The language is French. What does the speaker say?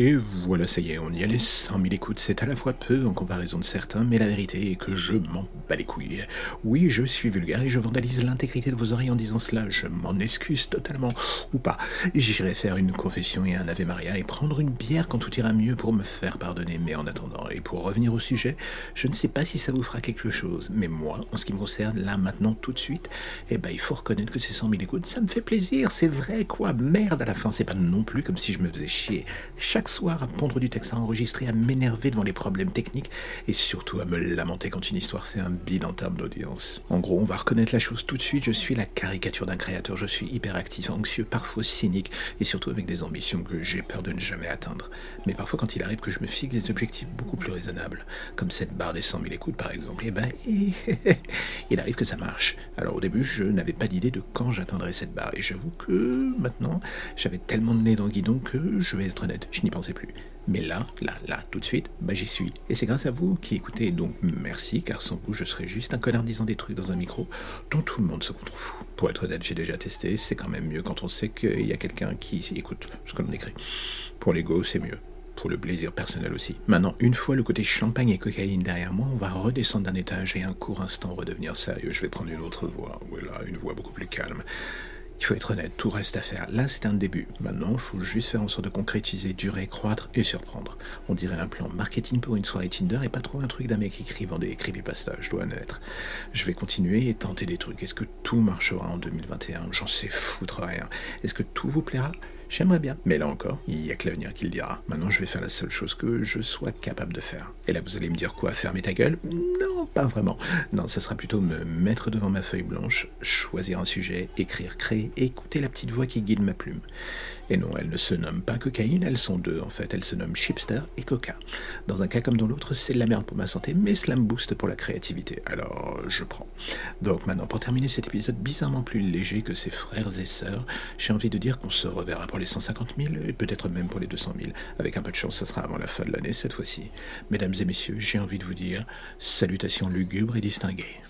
Et voilà, ça y est, on y allait 100 000 écoutes. C'est à la fois peu en comparaison de certains, mais la vérité est que je m'en bats les couilles. Oui, je suis vulgaire et je vandalise l'intégrité de vos oreilles en disant cela. Je m'en excuse totalement. Ou pas. J'irai faire une confession et un Ave Maria et prendre une bière quand tout ira mieux pour me faire pardonner. Mais en attendant, et pour revenir au sujet, je ne sais pas si ça vous fera quelque chose. Mais moi, en ce qui me concerne, là, maintenant, tout de suite, eh ben, il faut reconnaître que ces 100 000 écoutes, ça me fait plaisir. C'est vrai, quoi. Merde, à la fin, c'est pas non plus comme si je me faisais chier à pondre du texte à enregistrer, à m'énerver devant les problèmes techniques et surtout à me lamenter quand une histoire fait un bide en termes d'audience. En gros, on va reconnaître la chose tout de suite, je suis la caricature d'un créateur, je suis hyperactif, anxieux, parfois cynique et surtout avec des ambitions que j'ai peur de ne jamais atteindre. Mais parfois quand il arrive que je me fixe des objectifs beaucoup plus raisonnables, comme cette barre des 100 000 écoutes par exemple, et eh ben il arrive que ça marche. Alors au début, je n'avais pas d'idée de quand j'atteindrais cette barre et j'avoue que maintenant, j'avais tellement de nez dans le guidon que je vais être honnête, je n'y pensais plus. Mais là, là, là, tout de suite, bah j'y suis. Et c'est grâce à vous qui écoutez, donc merci, car sans vous, je serais juste un connard disant des trucs dans un micro dont tout le monde se contrefout. Pour être honnête, j'ai déjà testé, c'est quand même mieux quand on sait qu'il y a quelqu'un qui écoute ce qu'on écrit. Pour l'ego, c'est mieux. Pour le plaisir personnel aussi. Maintenant, une fois le côté champagne et cocaïne derrière moi, on va redescendre d'un étage et un court instant redevenir sérieux. Je vais prendre une autre voix. Voilà, une voix beaucoup plus calme. Il faut être honnête, tout reste à faire. Là, c'est un début. Maintenant, il faut juste faire en sorte de concrétiser, durer, croître et surprendre. On dirait un plan marketing pour une soirée Tinder et pas trop un truc d'un mec écrivant des creepypasta, je dois admettre. Je vais continuer et tenter des trucs. Est-ce que tout marchera en 2021 J'en sais foutre rien. Est-ce que tout vous plaira? J'aimerais bien, mais là encore, il n'y a que l'avenir qui le dira. Maintenant, je vais faire la seule chose que je sois capable de faire. Et là, vous allez me dire quoi? Fermer ta gueule? Non, pas vraiment. Non, ça sera plutôt me mettre devant ma feuille blanche, choisir un sujet, écrire, créer, écouter la petite voix qui guide ma plume. Et non, elles ne se nomment pas cocaïne, elles sont deux en fait. Elles se nomment chipster et coca. Dans un cas comme dans l'autre, c'est de la merde pour ma santé, mais cela me booste pour la créativité. Alors, je prends. Donc maintenant, pour terminer cet épisode bizarrement plus léger que ses frères et sœurs, j'ai envie de dire qu'on se reverra pour les 150 000 et peut-être même pour les 200 000. Avec un peu de chance, ça sera avant la fin de l'année cette fois-ci. Mesdames et messieurs, j'ai envie de vous dire salutations lugubres et distinguées.